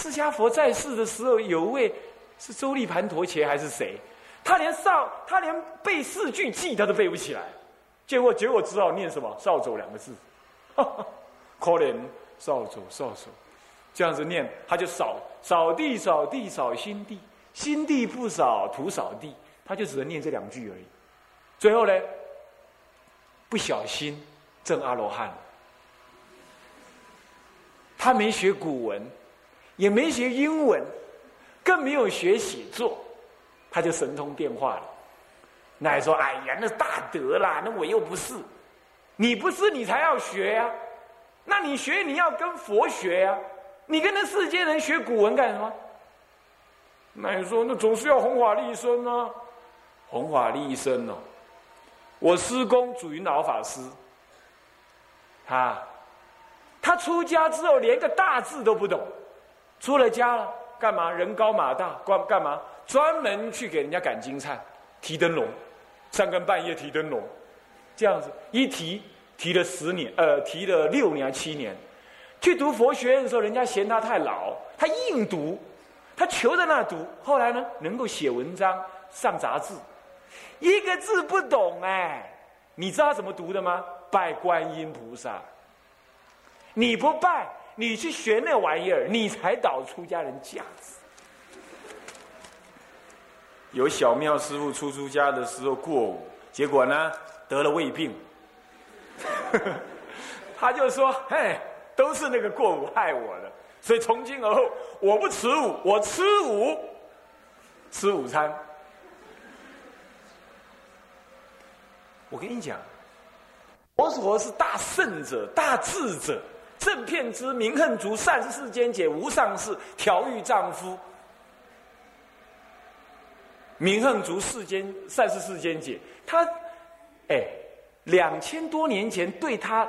释迦佛在世的时候，有位是周利盘陀伽还是谁？他连少，他连背四句偈他都背不起来，结果结果只好念什么“扫帚”两个字，可怜扫帚扫帚，这样子念，他就扫扫地扫地扫心地，心地不扫土扫地，他就只能念这两句而已。最后呢，不小心证阿罗汉，他没学古文，也没学英文，更没有学写作。他就神通变化了，那说：“哎呀，那大德啦，那我又不是，你不是你才要学呀，那你学你要跟佛学呀，你跟那世间人学古文干什么？”那你说：“那总是要弘法利生啊，弘法利生哦。”我师公祖云老法师，他他出家之后连个大字都不懂，出了家了干嘛？人高马大，干干嘛？专门去给人家赶金灿、提灯笼，三更半夜提灯笼，这样子一提提了十年，呃，提了六年七年。去读佛学院的时候，人家嫌他太老，他硬读，他求在那读。后来呢，能够写文章、上杂志，一个字不懂哎，你知道他怎么读的吗？拜观音菩萨。你不拜，你去学那玩意儿，你才导出家人架子。有小庙师傅出出家的时候过午，结果呢得了胃病，他就说：“嘿，都是那个过午害我的，所以从今而后我不吃午，我吃午，吃午餐。”我跟你讲，佛陀是大圣者、大智者，正片之明恨足，善世间解，无上士，调御丈夫。明恨足世间善是世间解，他，哎，两千多年前对他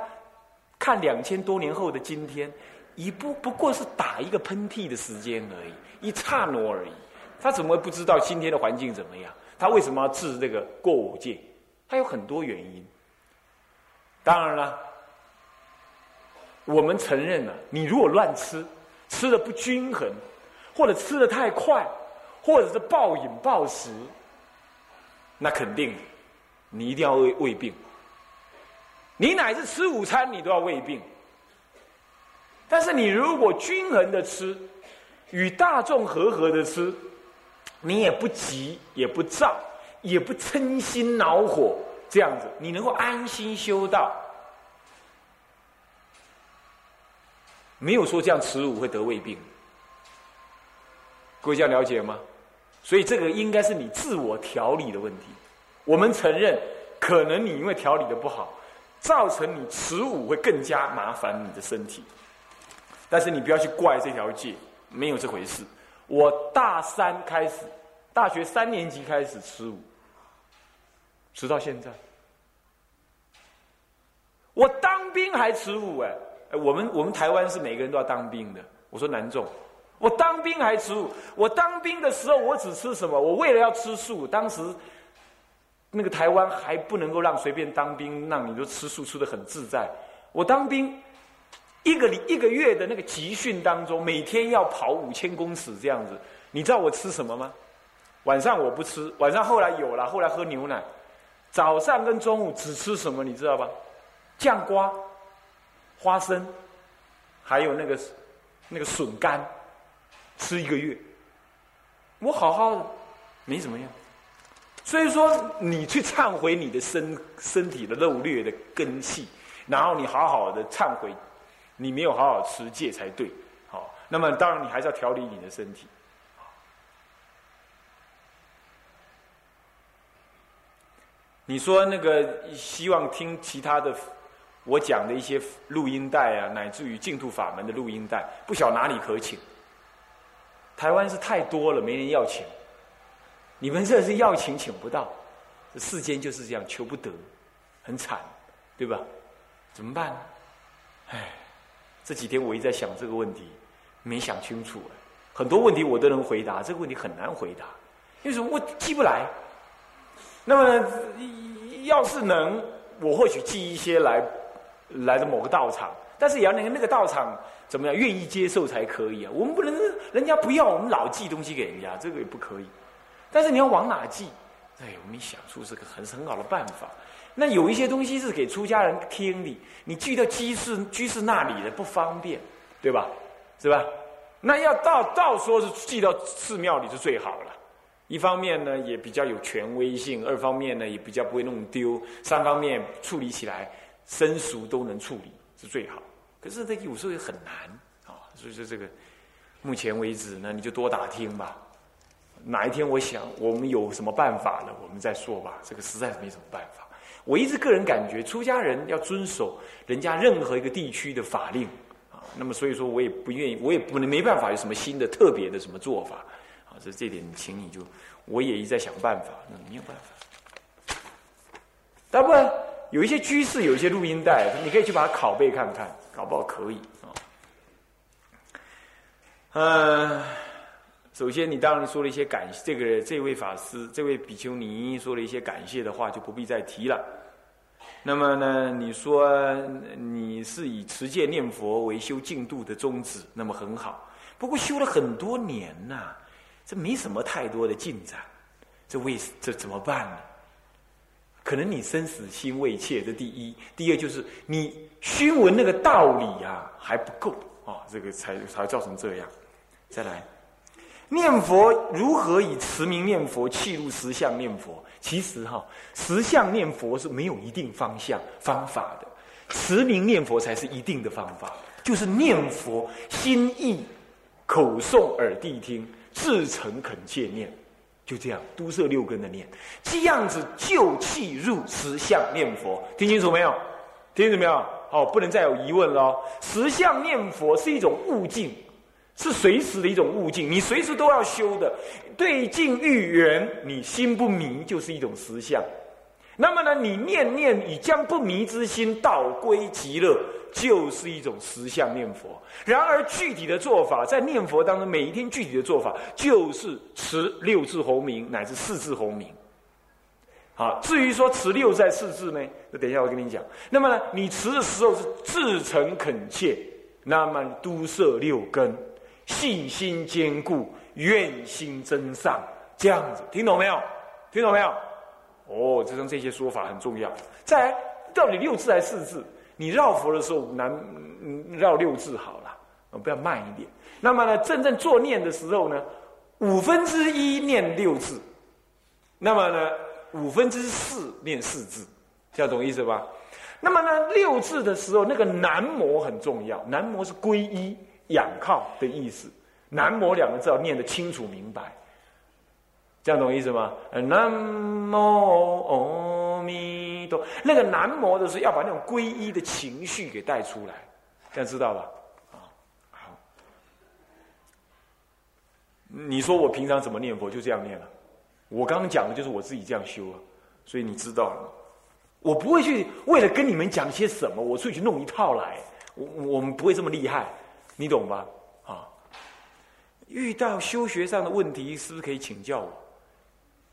看两千多年后的今天，一不不过是打一个喷嚏的时间而已，一刹那而已。他怎么会不知道今天的环境怎么样？他为什么要治这个过午戒？他有很多原因。当然了，我们承认了，你如果乱吃，吃的不均衡，或者吃的太快。或者是暴饮暴食，那肯定，你一定要胃胃病。你乃至吃午餐，你都要胃病。但是你如果均衡的吃，与大众和和的吃，你也不急，也不躁，也不嗔心恼火，这样子，你能够安心修道。没有说这样吃午会得胃病，各位这样了解吗？所以这个应该是你自我调理的问题。我们承认，可能你因为调理的不好，造成你持午会更加麻烦你的身体。但是你不要去怪这条界，没有这回事。我大三开始，大学三年级开始持午，直到现在。我当兵还持午哎，我们我们台湾是每个人都要当兵的。我说南总。我当兵还吃素。我当兵的时候，我只吃什么？我为了要吃素，当时那个台湾还不能够让随便当兵，让你就吃素吃的很自在。我当兵一个一个月的那个集训当中，每天要跑五千公尺这样子。你知道我吃什么吗？晚上我不吃，晚上后来有了，后来喝牛奶。早上跟中午只吃什么？你知道吧？酱瓜、花生，还有那个那个笋干。吃一个月，我好好的，没怎么样。所以说，你去忏悔你的身身体的漏劣的根系，然后你好好的忏悔，你没有好好持戒才对。好，那么当然你还是要调理你的身体。你说那个希望听其他的，我讲的一些录音带啊，乃至于净土法门的录音带，不晓哪里可请。台湾是太多了，没人要请。你们这是要请，请不到。世间就是这样，求不得，很惨，对吧？怎么办呢？唉，这几天我一直在想这个问题，没想清楚。很多问题我都能回答，这个问题很难回答，因为什么我记不来？那么，要是能，我或许记一些来，来的某个道场，但是也要那个那个道场怎么样愿意接受才可以啊。我们不能人家不要，我们老寄东西给人家，这个也不可以。但是你要往哪寄？哎，我们想出这个很很好的办法。那有一些东西是给出家人听的，你寄到居士居士那里的不方便，对吧？是吧？那要到到说是寄到寺庙里是最好了。一方面呢也比较有权威性，二方面呢也比较不会弄丢，三方面处理起来生熟都能处理是最好。可是这有时候也很难啊，所以说这个目前为止呢，你就多打听吧。哪一天我想我们有什么办法了，我们再说吧。这个实在是没什么办法。我一直个人感觉，出家人要遵守人家任何一个地区的法令啊。那么所以说我也不愿意，我也不能没办法有什么新的特别的什么做法啊。这这点，请你就我也一再想办法，那没有办法。大不有一些居士有一些录音带，你可以去把它拷贝看看，搞不好可以啊。嗯。首先，你当然说了一些感谢，这个这位法师、这位比丘尼说了一些感谢的话，就不必再提了。那么呢，你说你是以持戒念佛为修净度的宗旨，那么很好。不过修了很多年呐，这没什么太多的进展，这为这怎么办呢？可能你生死心未切，这第一；第二就是你熏闻那个道理啊还不够啊，这个才才造成这样。再来。念佛如何以持名念佛契入实相念佛？其实哈，实相念佛是没有一定方向方法的，持名念佛才是一定的方法。就是念佛心意口诵耳谛听，至诚恳切念，就这样都摄六根的念，这样子就气入实相念佛。听清楚没有？听清楚没有？哦，不能再有疑问了。实相念佛是一种悟境。是随时的一种悟境，你随时都要修的。对境遇缘，你心不迷，就是一种实相。那么呢，你念念以将不迷之心道归极乐，就是一种实相念佛。然而具体的做法，在念佛当中，每一天具体的做法，就是持六字洪名乃至四字洪名。好，至于说持六在四字呢，那等一下我跟你讲。那么呢，你持的时候是至诚恳切，那么都摄六根。信心坚固，愿心真上，这样子听懂没有？听懂没有？哦，这种这些说法很重要。再来，到底六字还是四字？你绕佛的时候，难绕六字好了，不要慢一点。那么呢，真正做念的时候呢，五分之一念六字，那么呢，五分之四念四字，这样懂意思吧？那么呢，六字的时候，那个南摩很重要，南摩是皈依。仰靠的意思，南摩两个字要念得清楚明白，这样懂意思吗？南无阿弥陀，那个南无的是要把那种皈依的情绪给带出来，这样知道吧？啊，好。你说我平常怎么念佛，就这样念了。我刚刚讲的就是我自己这样修啊，所以你知道了。我不会去为了跟你们讲些什么，我出去弄一套来。我我们不会这么厉害。你懂吧？啊，遇到修学上的问题，是不是可以请教我？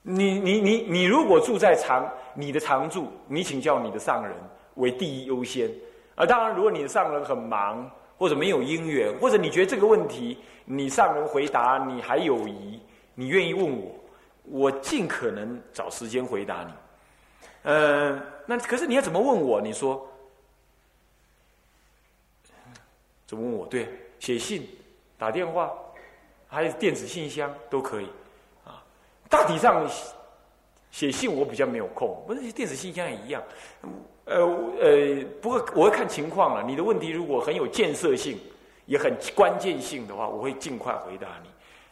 你你你你，如果住在常你的常住，你请教你的上人为第一优先。啊，当然，如果你的上人很忙，或者没有因缘，或者你觉得这个问题你上人回答你还有疑，你愿意问我，我尽可能找时间回答你。呃，那可是你要怎么问我？你说？怎么问我？对，写信、打电话，还有电子信箱都可以，大体上写信我比较没有空，不是电子信箱也一样，呃呃，不过我会看情况了。你的问题如果很有建设性，也很关键性的话，我会尽快回答你。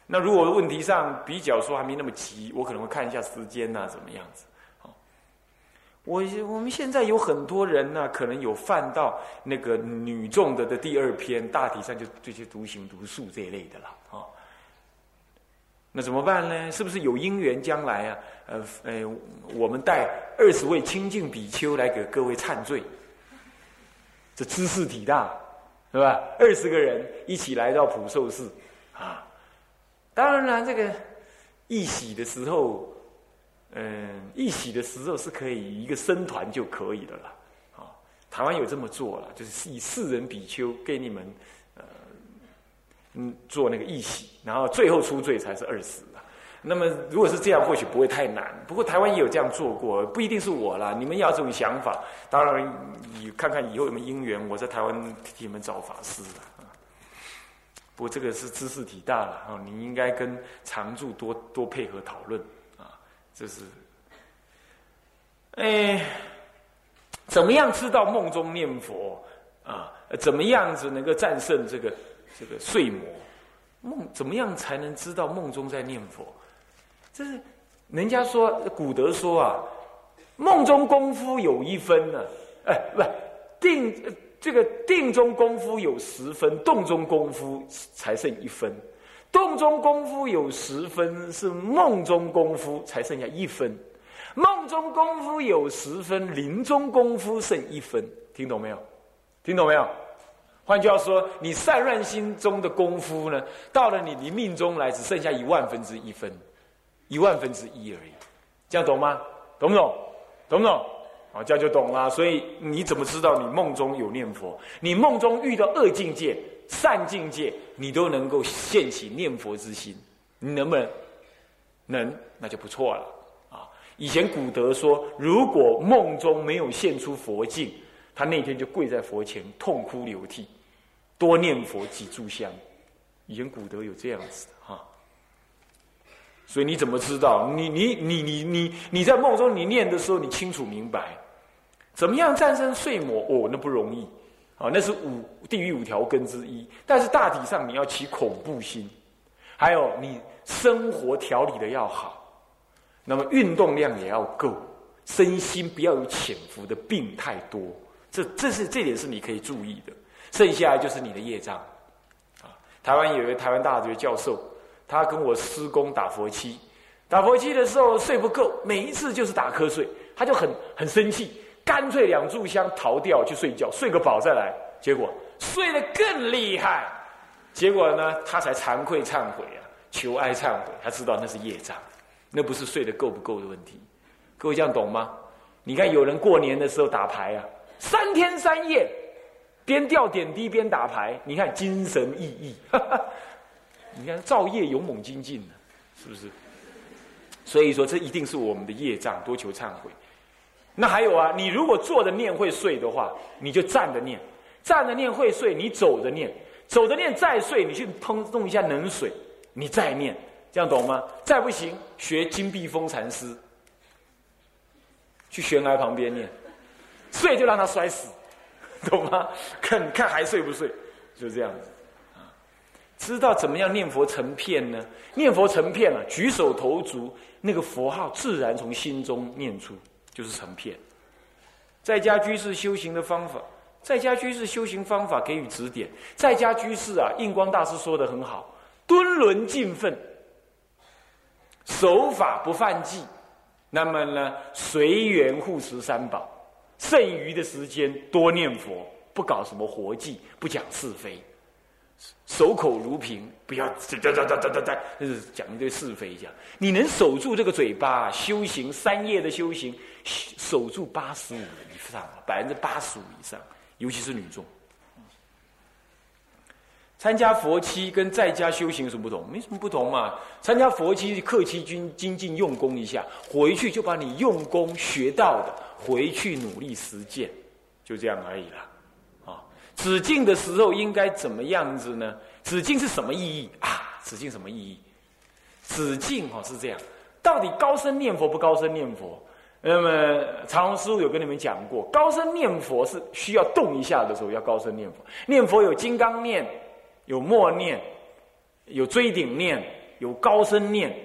那如果问题上比较说还没那么急，我可能会看一下时间呐，怎么样子。我我们现在有很多人呢，可能有犯到那个女众的的第二篇，大体上就这些独行独术这一类的了啊。那怎么办呢？是不是有因缘将来啊？呃呃，我们带二十位清净比丘来给各位忏罪，这知识体大，是吧？二十个人一起来到普寿寺啊。当然了，这个一喜的时候。嗯，一喜的时候是可以一个僧团就可以的了，啊，台湾有这么做了，就是以四人比丘给你们，嗯，做那个义喜，然后最后出罪才是二死啊。那么如果是这样，或许不会太难。不过台湾也有这样做过，不一定是我啦。你们要这种想法，当然你看看以后有没有因缘，我在台湾替你们找法师啊。不过这个是知识体大了啊，你应该跟常住多多配合讨论啊。这是，哎。怎么样知道梦中念佛啊？怎么样子能够战胜这个这个睡魔？梦怎么样才能知道梦中在念佛？这是人家说古德说啊，梦中功夫有一分呢，哎，不定这个定中功夫有十分，动中功夫才剩一分。动中功夫有十分，是梦中功夫才剩下一分。梦中功夫有十分，临终功夫剩一分，听懂没有？听懂没有？换句话说，你散乱心中的功夫呢，到了你临命中来，只剩下一万分之一分，一万分之一而已。这样懂吗？懂不懂？懂不懂？啊，这样就懂了。所以你怎么知道你梦中有念佛？你梦中遇到恶境界、善境界，你都能够现起念佛之心，你能不能？能，那就不错了。啊以前古德说，如果梦中没有现出佛境，他那天就跪在佛前痛哭流涕，多念佛几炷香。以前古德有这样子的哈。所以你怎么知道？你你你你你你在梦中你念的时候，你清楚明白，怎么样战胜睡魔？哦，那不容易啊，那是五地狱五条根之一。但是大体上你要起恐怖心，还有你生活调理的要好。那么运动量也要够，身心不要有潜伏的病太多，这这是这点是你可以注意的。剩下就是你的业障。啊，台湾有一个台湾大学教授，他跟我施工打佛七，打佛七的时候睡不够，每一次就是打瞌睡，他就很很生气，干脆两炷香逃掉去睡觉，睡个饱再来，结果睡得更厉害，结果呢他才惭愧忏悔啊，求哀忏悔，他知道那是业障。那不是睡得够不够的问题，各位这样懂吗？你看有人过年的时候打牌啊，三天三夜，边吊点滴边打牌，你看精神奕奕，你看造业勇猛精进呢，是不是？所以说这一定是我们的业障，多求忏悔。那还有啊，你如果坐着念会睡的话，你就站着念，站着念会睡，你走着念，走着念再睡，你去碰弄一下冷水，你再念。这样懂吗？再不行，学金碧峰禅师，去悬崖旁边念，睡就让他摔死，懂吗？看看还睡不睡，就这样子啊。知道怎么样念佛成片呢？念佛成片了，举手投足那个佛号自然从心中念出，就是成片。在家居士修行的方法，在家居士修行方法给予指点。在家居士啊，印光大师说的很好，敦伦尽奋。守法不犯忌，那么呢，随缘护持三宝，剩余的时间多念佛，不搞什么活计，不讲是非，守口如瓶，不要哒哒哒哒哒哒，就是讲一堆是非。讲你能守住这个嘴巴，修行三业的修行，守住八十五以上，百分之八十五以上，尤其是女众。参加佛期跟在家修行有什么不同？没什么不同嘛。参加佛期，客气精精进用功一下，回去就把你用功学到的回去努力实践，就这样而已了。啊，止境的时候应该怎么样子呢？止境是什么意义啊？止境什么意义？止境哦是这样，到底高声念佛不高声念佛？那么长龙师傅有跟你们讲过，高声念佛是需要动一下的时候要高声念佛，念佛有金刚念。有默念，有追顶念，有高声念，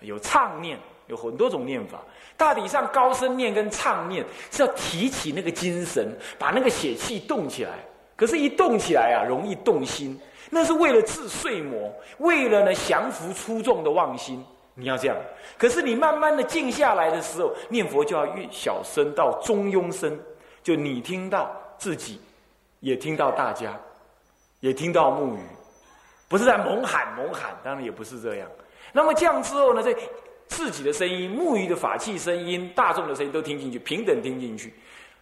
有唱念，有很多种念法。大体上，高声念跟唱念是要提起那个精神，把那个血气动起来。可是，一动起来啊，容易动心。那是为了治睡魔，为了呢降服出众的妄心。你要这样。可是，你慢慢的静下来的时候，念佛就要越小声到中庸声，就你听到自己，也听到大家。也听到木鱼，不是在猛喊猛喊，当然也不是这样。那么这样之后呢，这自己的声音、木鱼的法器声音、大众的声音都听进去，平等听进去。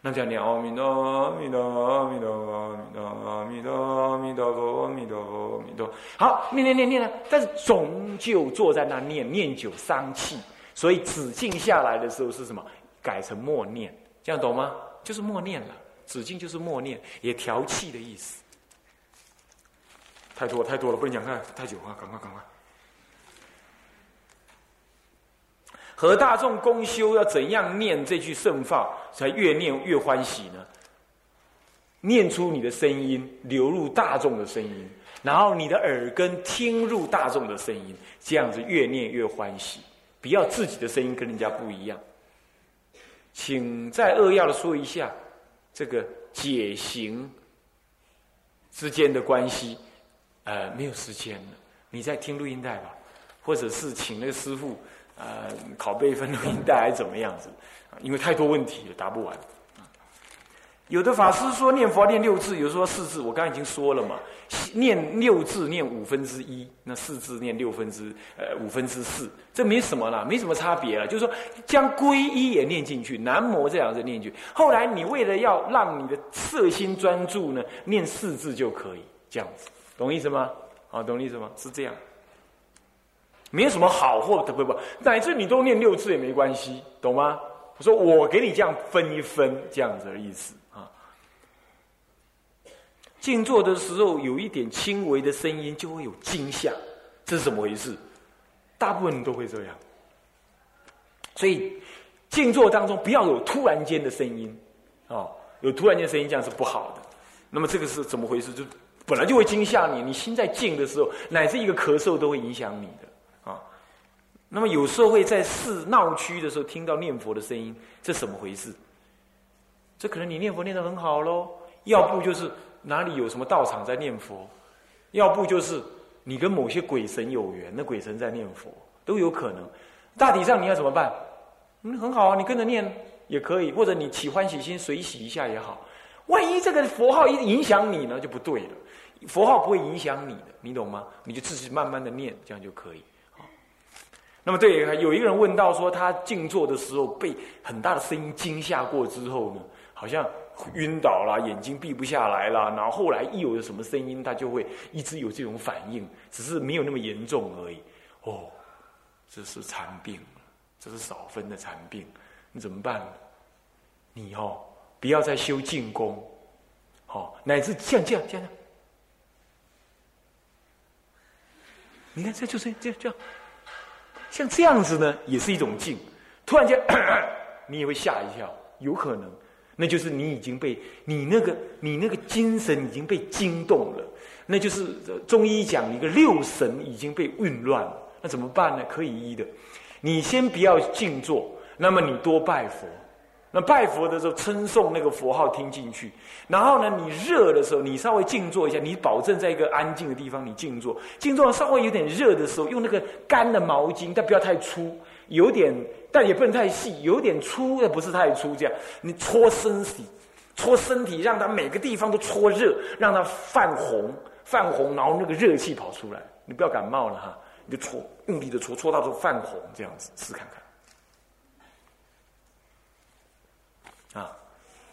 那叫念阿弥陀阿弥陀阿弥陀阿弥陀阿弥陀阿弥陀佛阿弥陀佛阿弥陀。好，念念念念呢，但是终究坐在那念念久伤气，所以止静下来的时候是什么？改成默念，这样懂吗？就是默念了，止静就是默念，也调气的意思。太多太多了，不能讲太太久啊！赶快赶快。和大众公修要怎样念这句圣法，才越念越欢喜呢？念出你的声音，流入大众的声音，然后你的耳根听入大众的声音，这样子越念越欢喜。不要自己的声音跟人家不一样。请再扼要的说一下这个解行之间的关系。呃，没有时间了，你在听录音带吧，或者是请那个师傅。呃，拷贝一份录音带还是怎么样子？因为太多问题了，答不完。有的法师说念佛念六字，有的说四字。我刚刚已经说了嘛，念六字念五分之一，那四字念六分之呃五分之四，这没什么了，没什么差别了。就是说将皈依也念进去，南无这两个念进去。后来你为了要让你的色心专注呢，念四字就可以这样子，懂意思吗？啊，懂意思吗？是这样。没有什么好或不不不，乃至你都念六次也没关系，懂吗？我说我给你这样分一分，这样子的意思啊。静坐的时候有一点轻微的声音，就会有惊吓，这是怎么回事？大部分人都会这样，所以静坐当中不要有突然间的声音哦，有突然间声音这样是不好的。那么这个是怎么回事？就本来就会惊吓你，你心在静的时候，乃至一个咳嗽都会影响你的啊。那么有时候会在市闹区的时候听到念佛的声音，这怎么回事？这可能你念佛念得很好喽，要不就是哪里有什么道场在念佛，要不就是你跟某些鬼神有缘，那鬼神在念佛都有可能。大体上你要怎么办？嗯，很好啊，你跟着念也可以，或者你起欢喜心随喜一下也好。万一这个佛号一影响你呢，就不对了。佛号不会影响你的，你懂吗？你就自己慢慢的念，这样就可以。那么对，有一个人问到说，他静坐的时候被很大的声音惊吓过之后呢，好像晕倒了，眼睛闭不下来了，然后后来一有什么声音，他就会一直有这种反应，只是没有那么严重而已。哦，这是残病，这是少分的残病，你怎么办？你哦，不要再修静功，好，乃至像这样这样，你看这就是这样这样。像这样子呢，也是一种静。突然间，你也会吓一跳，有可能，那就是你已经被你那个你那个精神已经被惊动了，那就是中医讲一个六神已经被混乱了。那怎么办呢？可以医的，你先不要静坐，那么你多拜佛。那拜佛的时候，称颂那个佛号听进去，然后呢，你热的时候，你稍微静坐一下，你保证在一个安静的地方，你静坐，静坐稍微有点热的时候，用那个干的毛巾，但不要太粗，有点，但也不能太细，有点粗的不是太粗，这样。你搓身体，搓身体，让它每个地方都搓热，让它泛红，泛红，然后那个热气跑出来，你不要感冒了哈，你就搓，用力的搓，搓到都泛红，这样子试看看。啊，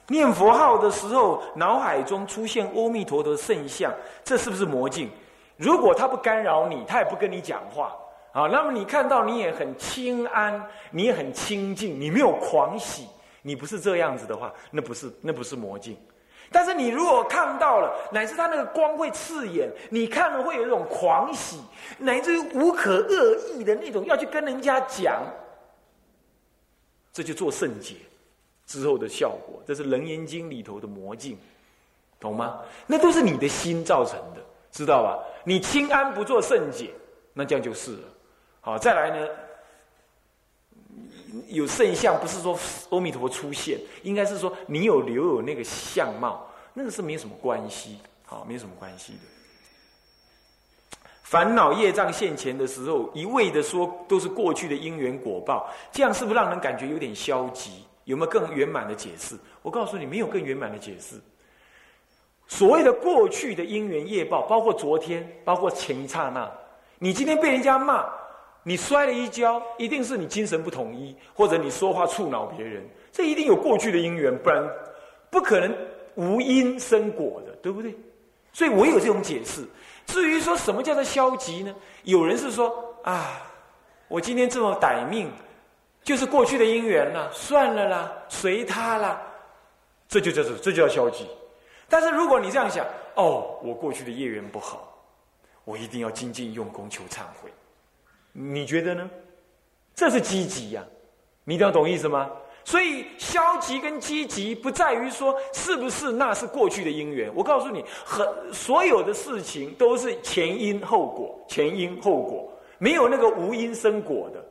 念佛号的时候，脑海中出现阿弥陀的圣像，这是不是魔镜？如果他不干扰你，他也不跟你讲话啊，那么你看到你也很清安，你也很清净，你没有狂喜，你不是这样子的话，那不是那不是魔镜。但是你如果看到了，乃至他那个光会刺眼，你看了会有一种狂喜，乃至于无可恶意的那种要去跟人家讲，这就做圣洁。之后的效果，这是《楞严经》里头的魔镜，懂吗？那都是你的心造成的，知道吧？你清安不做圣解，那这样就是了。好，再来呢，有圣像，不是说阿弥陀佛出现，应该是说你有留有那个相貌，那个是没有什么关系，好，没有什么关系的。烦恼业障现前的时候，一味的说都是过去的因缘果报，这样是不是让人感觉有点消极？有没有更圆满的解释？我告诉你，没有更圆满的解释。所谓的过去的因缘业报，包括昨天，包括前一刹那，你今天被人家骂，你摔了一跤，一定是你精神不统一，或者你说话触恼别人，这一定有过去的因缘，不然不可能无因生果的，对不对？所以我有这种解释。至于说什么叫做消极呢？有人是说啊，我今天这么歹命，就是过去的因缘了，算了啦，随他啦，这就叫做这就叫消极。但是如果你这样想，哦，我过去的业缘不好，我一定要精进用功求忏悔。你觉得呢？这是积极呀，你这样懂意思吗？所以消极跟积极不在于说是不是那是过去的因缘。我告诉你，很所有的事情都是前因后果，前因后果没有那个无因生果的。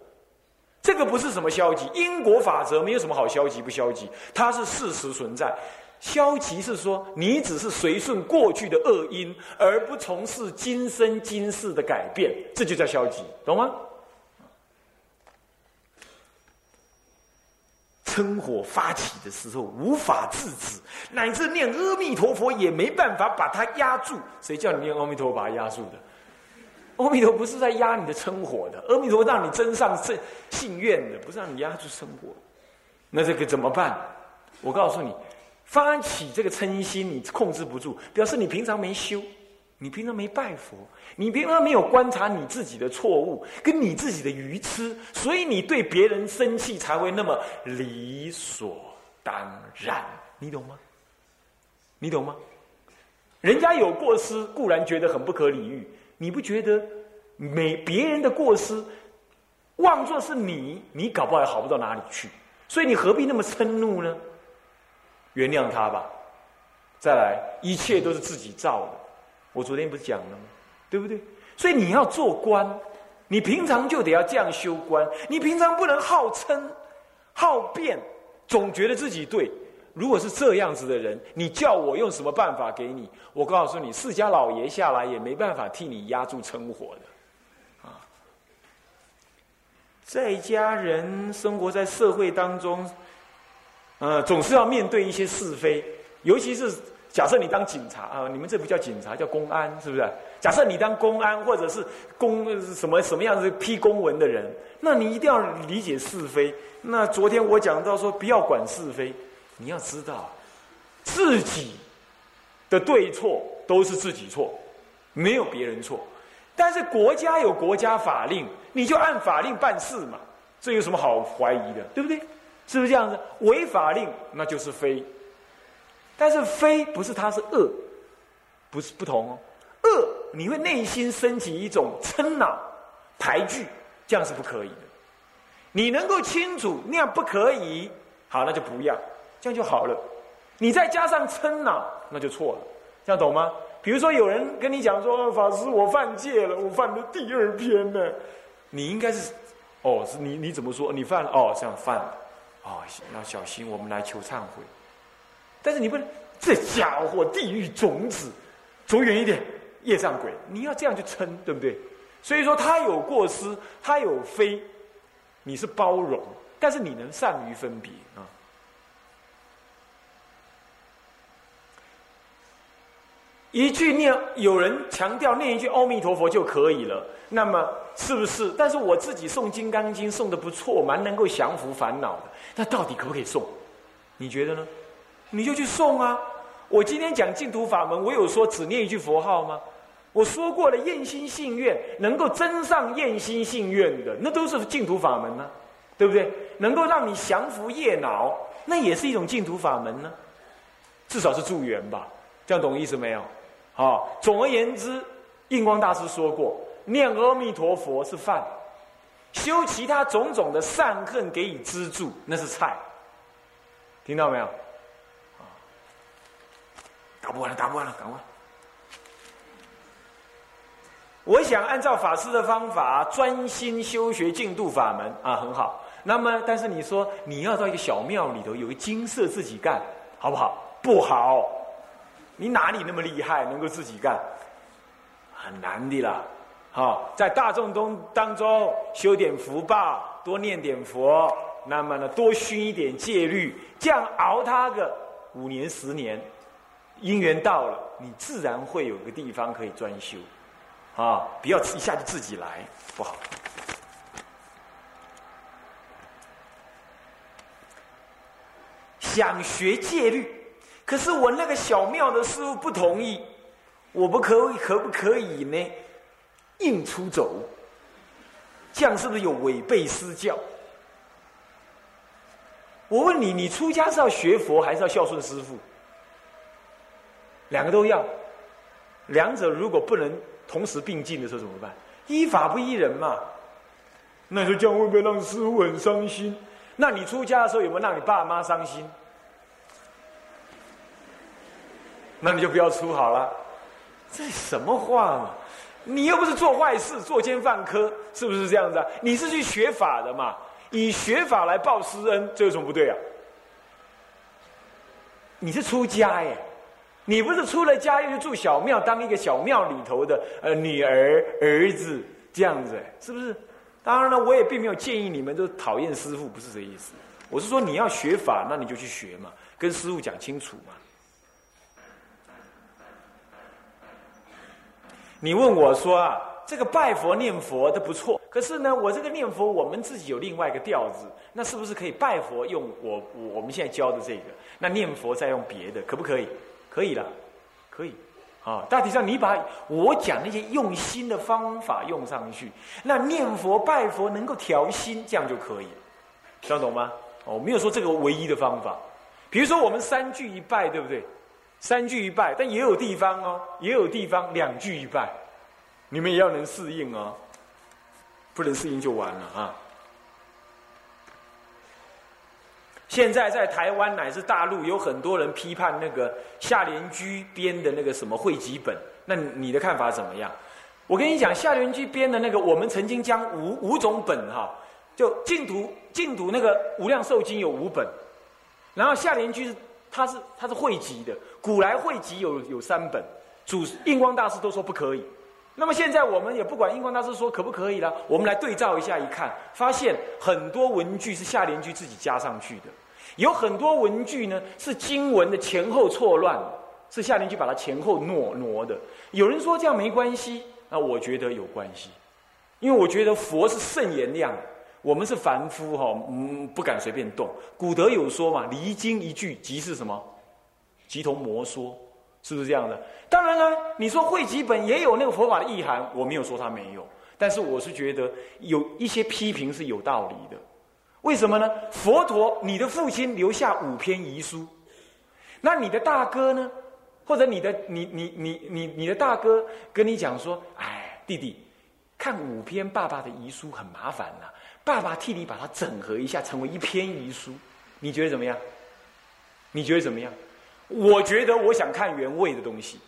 这个不是什么消极，因果法则没有什么好消极不消极，它是事实存在。消极是说你只是随顺过去的恶因，而不从事今生今世的改变，这就叫消极，懂吗？嗔火发起的时候无法制止，乃至念阿弥陀佛也没办法把它压住。谁叫你念阿弥陀佛把它压住的？阿弥陀不是在压你的嗔火的，阿弥陀让你增上正信愿的，不是让你压住嗔火。那这个怎么办？我告诉你，发起这个嗔心，你控制不住，表示你平常没修。你平常没拜佛，你平常没有观察你自己的错误，跟你自己的愚痴，所以你对别人生气才会那么理所当然，你懂吗？你懂吗？人家有过失，固然觉得很不可理喻，你不觉得？每别人的过失，妄作是你，你搞不好也好不到哪里去，所以你何必那么嗔怒呢？原谅他吧。再来，一切都是自己造的。我昨天不是讲了吗？对不对？所以你要做官，你平常就得要这样修官。你平常不能好称、好辩，总觉得自己对。如果是这样子的人，你叫我用什么办法给你？我告诉你，释迦老爷下来也没办法替你压住嗔火的。啊，在家人生活在社会当中，呃，总是要面对一些是非，尤其是。假设你当警察啊，你们这不叫警察，叫公安，是不是？假设你当公安，或者是公什么什么样子批公文的人，那你一定要理解是非。那昨天我讲到说，不要管是非，你要知道，自己的对错都是自己错，没有别人错。但是国家有国家法令，你就按法令办事嘛，这有什么好怀疑的，对不对？是不是这样子？违法令那就是非。但是非不是它是恶，不是不同哦。恶你会内心升起一种嗔恼、排拒，这样是不可以的。你能够清楚那样不可以，好那就不要，这样就好了。你再加上嗔恼，那就错了。这样懂吗？比如说有人跟你讲说：“法师，我犯戒了，我犯的第二篇呢。”你应该是哦，是你你怎么说？你犯了哦，这样犯了哦，那小心，我们来求忏悔。但是你不能，这家伙地狱种子，走远一点，业障鬼，你要这样去嗔，对不对？所以说他有过失，他有非，你是包容，但是你能善于分别啊。一句念，有人强调念一句阿弥陀佛就可以了，那么是不是？但是我自己诵《金刚经》诵的不错，蛮能够降服烦恼的，那到底可不可以诵？你觉得呢？你就去送啊！我今天讲净土法门，我有说只念一句佛号吗？我说过了，愿心信愿，能够增上愿心信愿的，那都是净土法门呢，对不对？能够让你降服业恼，那也是一种净土法门呢，至少是助缘吧？这样懂意思没有？好，总而言之，印光大师说过，念阿弥陀佛是饭，修其他种种的善恨给予资助，那是菜。听到没有？啊打不完了，打不完了，赶快！我想按照法师的方法，专心修学净土法门啊，很好。那么，但是你说你要到一个小庙里头，有个金色自己干，好不好？不好！你哪里那么厉害，能够自己干？很难的啦。好，在大众中当中修点福报，多念点佛，那么呢，多熏一点戒律，这样熬他个五年十年。因缘到了，你自然会有个地方可以专修，啊，不要一下就自己来，不好。想学戒律，可是我那个小庙的师傅不同意，我不可可不可以呢？硬出走，这样是不是有违背私教？我问你，你出家是要学佛，还是要孝顺师傅？两个都要，两者如果不能同时并进的时候怎么办？依法不依人嘛。那你说这样会不会让师傅很伤心？那你出家的时候有没有让你爸妈伤心？那你就不要出好了。这什么话嘛？你又不是做坏事、作奸犯科，是不是这样子啊？你是去学法的嘛？以学法来报师恩，这有什么不对啊？你是出家耶，你不是出了家又去住小庙，当一个小庙里头的呃女儿儿子这样子，是不是？当然了，我也并没有建议你们都讨厌师傅，不是这意思。我是说你要学法，那你就去学嘛，跟师傅讲清楚嘛。你问我说啊，这个拜佛念佛都不错，可是呢，我这个念佛，我们自己有另外一个调子，那是不是可以拜佛用我我们现在教的这个？那念佛再用别的，可不可以？可以了，可以。啊，大体上你把我讲那些用心的方法用上去，那念佛拜佛能够调心，这样就可以，听懂吗？哦，没有说这个唯一的方法。比如说我们三句一拜，对不对？三句一拜，但也有地方哦，也有地方两句一拜，你们也要能适应哦，不能适应就完了啊。现在在台湾乃至大陆，有很多人批判那个夏联居编的那个什么汇集本，那你的看法怎么样？我跟你讲，夏联居编的那个，我们曾经将五五种本哈，就净土净土那个无量寿经有五本，然后夏联居是它是它是汇集的，古来汇集有有三本，主印光大师都说不可以。那么现在我们也不管印光大师说可不可以了，我们来对照一下，一看发现很多文句是夏联居自己加上去的，有很多文句呢是经文的前后错乱，是夏联居把它前后挪挪的。有人说这样没关系，那我觉得有关系，因为我觉得佛是圣言量，我们是凡夫哈，嗯，不敢随便动。古德有说嘛，离经一句即是什么？即同魔说。是不是这样的？当然了，你说汇集本也有那个佛法的意涵，我没有说它没有，但是我是觉得有一些批评是有道理的。为什么呢？佛陀，你的父亲留下五篇遗书，那你的大哥呢？或者你的你你你你你的大哥跟你讲说：“哎，弟弟，看五篇爸爸的遗书很麻烦呐，爸爸替你把它整合一下，成为一篇遗书，你觉得怎么样？你觉得怎么样？”我觉得我想看原味的东西，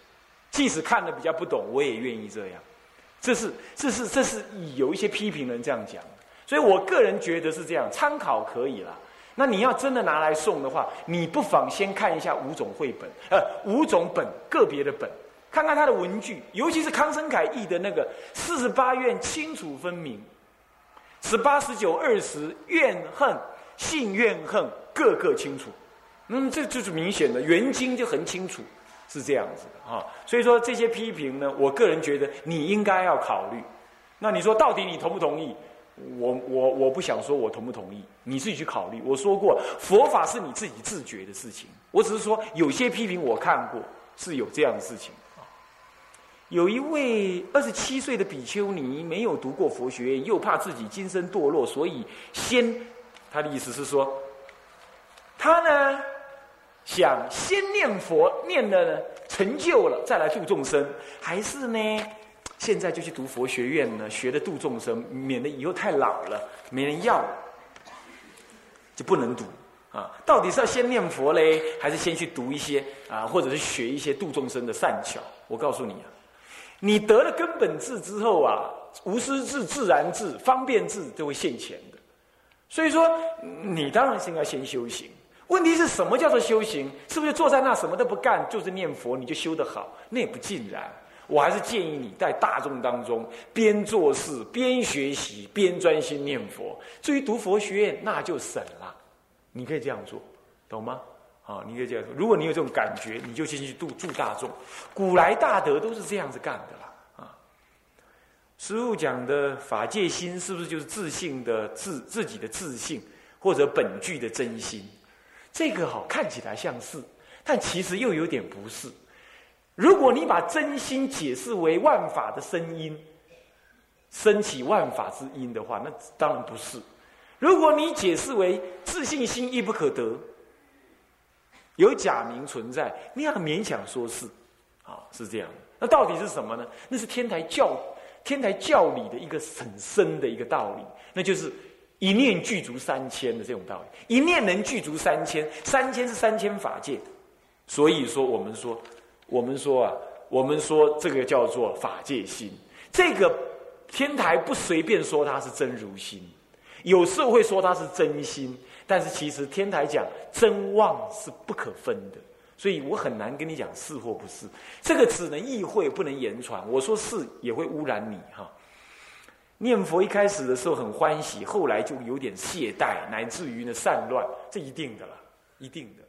即使看的比较不懂，我也愿意这样。这是这是这是有一些批评人这样讲，所以我个人觉得是这样，参考可以了。那你要真的拿来送的话，你不妨先看一下五种绘本，呃，五种本个别的本，看看它的文具，尤其是康生凯译的那个四十八院清楚分明，十八十九二十怨恨性怨恨个个清楚。那嗯，这就是明显的，原经就很清楚，是这样子的啊。所以说这些批评呢，我个人觉得你应该要考虑。那你说到底你同不同意？我我我不想说我同不同意，你自己去考虑。我说过，佛法是你自己自觉的事情。我只是说有些批评我看过是有这样的事情。有一位二十七岁的比丘尼没有读过佛学院，又怕自己今生堕落，所以先他的意思是说，他呢。想先念佛，念了呢成就了，再来度众生，还是呢？现在就去读佛学院呢，学的度众生，免得以后太老了没人要，就不能读啊。到底是要先念佛嘞，还是先去读一些啊，或者是学一些度众生的善巧？我告诉你啊，你得了根本智之后啊，无私智、自然智、方便智都会现前的。所以说，你当然是应该先修行。问题是什么叫做修行？是不是坐在那什么都不干，就是念佛，你就修得好？那也不尽然。我还是建议你在大众当中边做事边学习边专心念佛。至于读佛学院，那就省了。你可以这样做，懂吗？啊，你可以这样说。如果你有这种感觉，你就先去度助大众。古来大德都是这样子干的啦。啊，师父讲的法界心，是不是就是自信的自自己的自信，或者本具的真心？这个好看起来像是，但其实又有点不是。如果你把真心解释为万法的声音，升起万法之音的话，那当然不是。如果你解释为自信心亦不可得，有假名存在，你要勉强说是，啊，是这样。那到底是什么呢？那是天台教天台教理的一个很深的一个道理，那就是一念具足三千的这种道理。一念能具足三千，三千是三千法界。所以说，我们说，我们说啊，我们说这个叫做法界心。这个天台不随便说它是真如心。有时候会说它是真心，但是其实天台讲真妄是不可分的，所以我很难跟你讲是或不是。这个只能意会，不能言传。我说是也会污染你哈。念佛一开始的时候很欢喜，后来就有点懈怠，乃至于呢散乱，这一定的了，一定的。